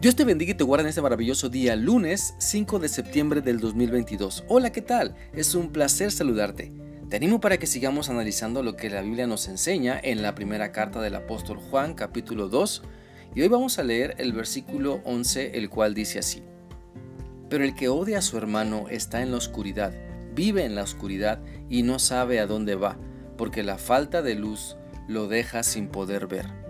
Dios te bendiga y te guarde en este maravilloso día, lunes 5 de septiembre del 2022. Hola, ¿qué tal? Es un placer saludarte. Te animo para que sigamos analizando lo que la Biblia nos enseña en la primera carta del apóstol Juan, capítulo 2, y hoy vamos a leer el versículo 11, el cual dice así. Pero el que odia a su hermano está en la oscuridad, vive en la oscuridad y no sabe a dónde va, porque la falta de luz lo deja sin poder ver.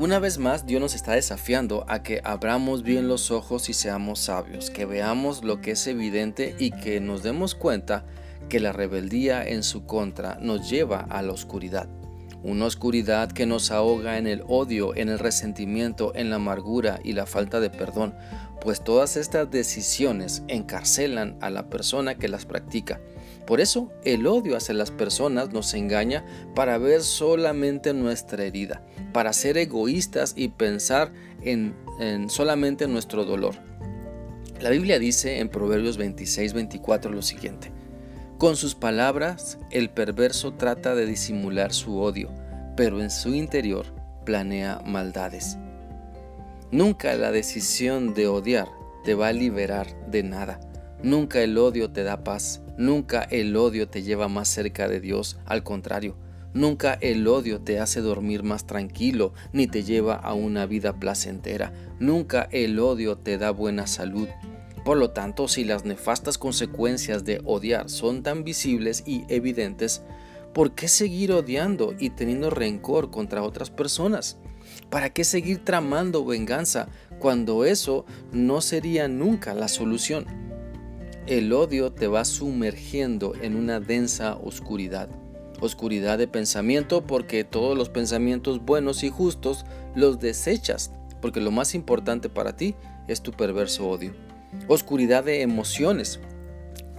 Una vez más, Dios nos está desafiando a que abramos bien los ojos y seamos sabios, que veamos lo que es evidente y que nos demos cuenta que la rebeldía en su contra nos lleva a la oscuridad. Una oscuridad que nos ahoga en el odio, en el resentimiento, en la amargura y la falta de perdón, pues todas estas decisiones encarcelan a la persona que las practica por eso el odio hacia las personas nos engaña para ver solamente nuestra herida, para ser egoístas y pensar en, solamente nuestro dolor. La Biblia dice en Proverbios 26, 24 lo siguiente. Con sus palabras el perverso trata de disimular su odio, pero en su interior planea maldades. Nunca la decisión de odiar te va a liberar de nada. Nunca el odio te da paz. Nunca el odio te lleva más cerca de Dios, al contrario, nunca el odio te hace dormir más tranquilo ni te lleva a una vida placentera, nunca el odio te da buena salud. Por lo tanto, si las nefastas consecuencias de odiar son tan visibles y evidentes, ¿por qué seguir odiando y teniendo rencor contra otras personas? ¿Para qué seguir tramando venganza cuando eso no sería nunca la solución? el odio te va sumergiendo en una densa oscuridad. Oscuridad de pensamiento porque todos los pensamientos buenos y justos los desechas, porque lo más importante para ti es tu perverso odio. Oscuridad de emociones,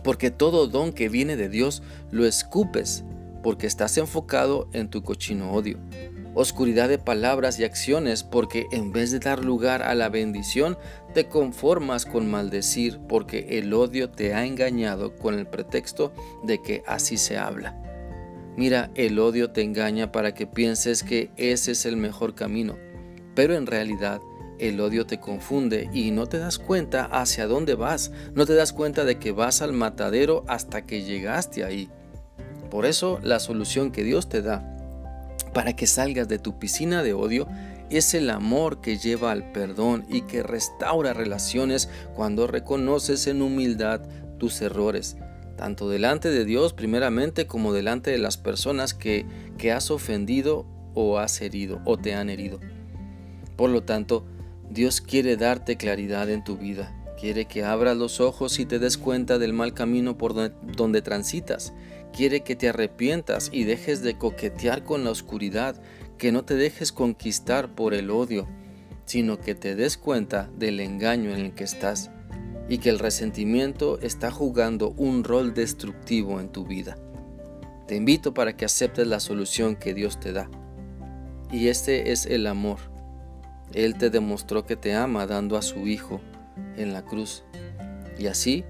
porque todo don que viene de Dios lo escupes, porque estás enfocado en tu cochino odio oscuridad de palabras y acciones, porque en vez de dar lugar a la bendición, te conformas con maldecir, porque el odio te ha engañado con el pretexto de que así se habla. Mira, el odio te engaña para que pienses que ese es el mejor camino, pero en realidad el odio te confunde y no te das cuenta hacia dónde vas, no te das cuenta de que vas al matadero hasta que llegaste ahí. Por eso la solución que Dios te da para que salgas de tu piscina de odio es el amor que lleva al perdón y que restaura relaciones cuando reconoces en humildad tus errores, tanto delante de Dios primeramente como delante de las personas que, que has ofendido o has herido o te han herido. Por lo tanto, Dios quiere darte claridad en tu vida, quiere que abras los ojos y te des cuenta del mal camino por donde, donde transitas. Quiere que te arrepientas y dejes de coquetear con la oscuridad, que no te dejes conquistar por el odio, sino que te des cuenta del engaño en el que estás y que el resentimiento está jugando un rol destructivo en tu vida. Te invito para que aceptes la solución que Dios te da. Y este es el amor. Él te demostró que te ama dando a su Hijo en la cruz. Y así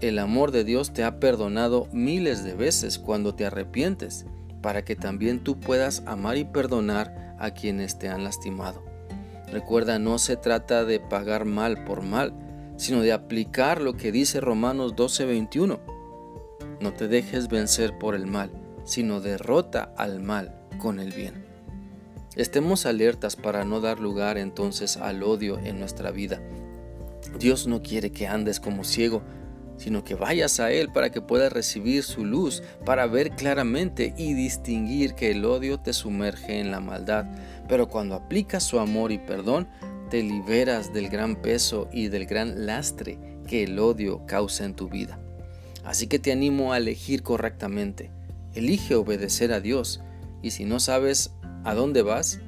el amor de Dios te ha perdonado miles de veces cuando te arrepientes, para que también tú puedas amar y perdonar a quienes te han lastimado. Recuerda, no se trata de pagar mal por mal, sino de aplicar lo que dice Romanos 12:21. No te dejes vencer por el mal, sino derrota al mal con el bien. Estemos alertas para no dar lugar entonces al odio en nuestra vida. Dios no quiere que andes como ciego, sino que vayas a Él para que puedas recibir su luz, para ver claramente y distinguir que el odio te sumerge en la maldad. Pero cuando aplicas su amor y perdón, te liberas del gran peso y del gran lastre que el odio causa en tu vida. Así que te animo a elegir correctamente. Elige obedecer a Dios y si no sabes a dónde vas,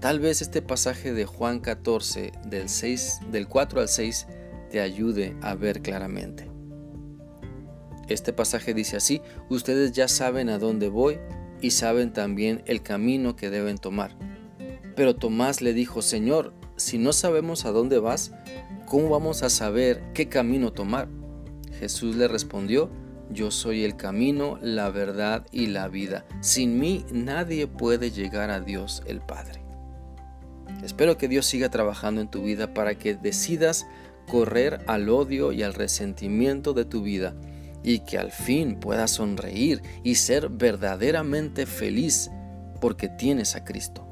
tal vez este pasaje de Juan 14 del 6 del 4 al 6 te ayude a ver claramente. Este pasaje dice así, ustedes ya saben a dónde voy y saben también el camino que deben tomar. Pero Tomás le dijo, Señor, si no sabemos a dónde vas, ¿cómo vamos a saber qué camino tomar? Jesús le respondió, yo soy el camino, la verdad y la vida. Sin mí nadie puede llegar a Dios el Padre. Espero que Dios siga trabajando en tu vida para que decidas correr al odio y al resentimiento de tu vida y que al fin puedas sonreír y ser verdaderamente feliz porque tienes a Cristo.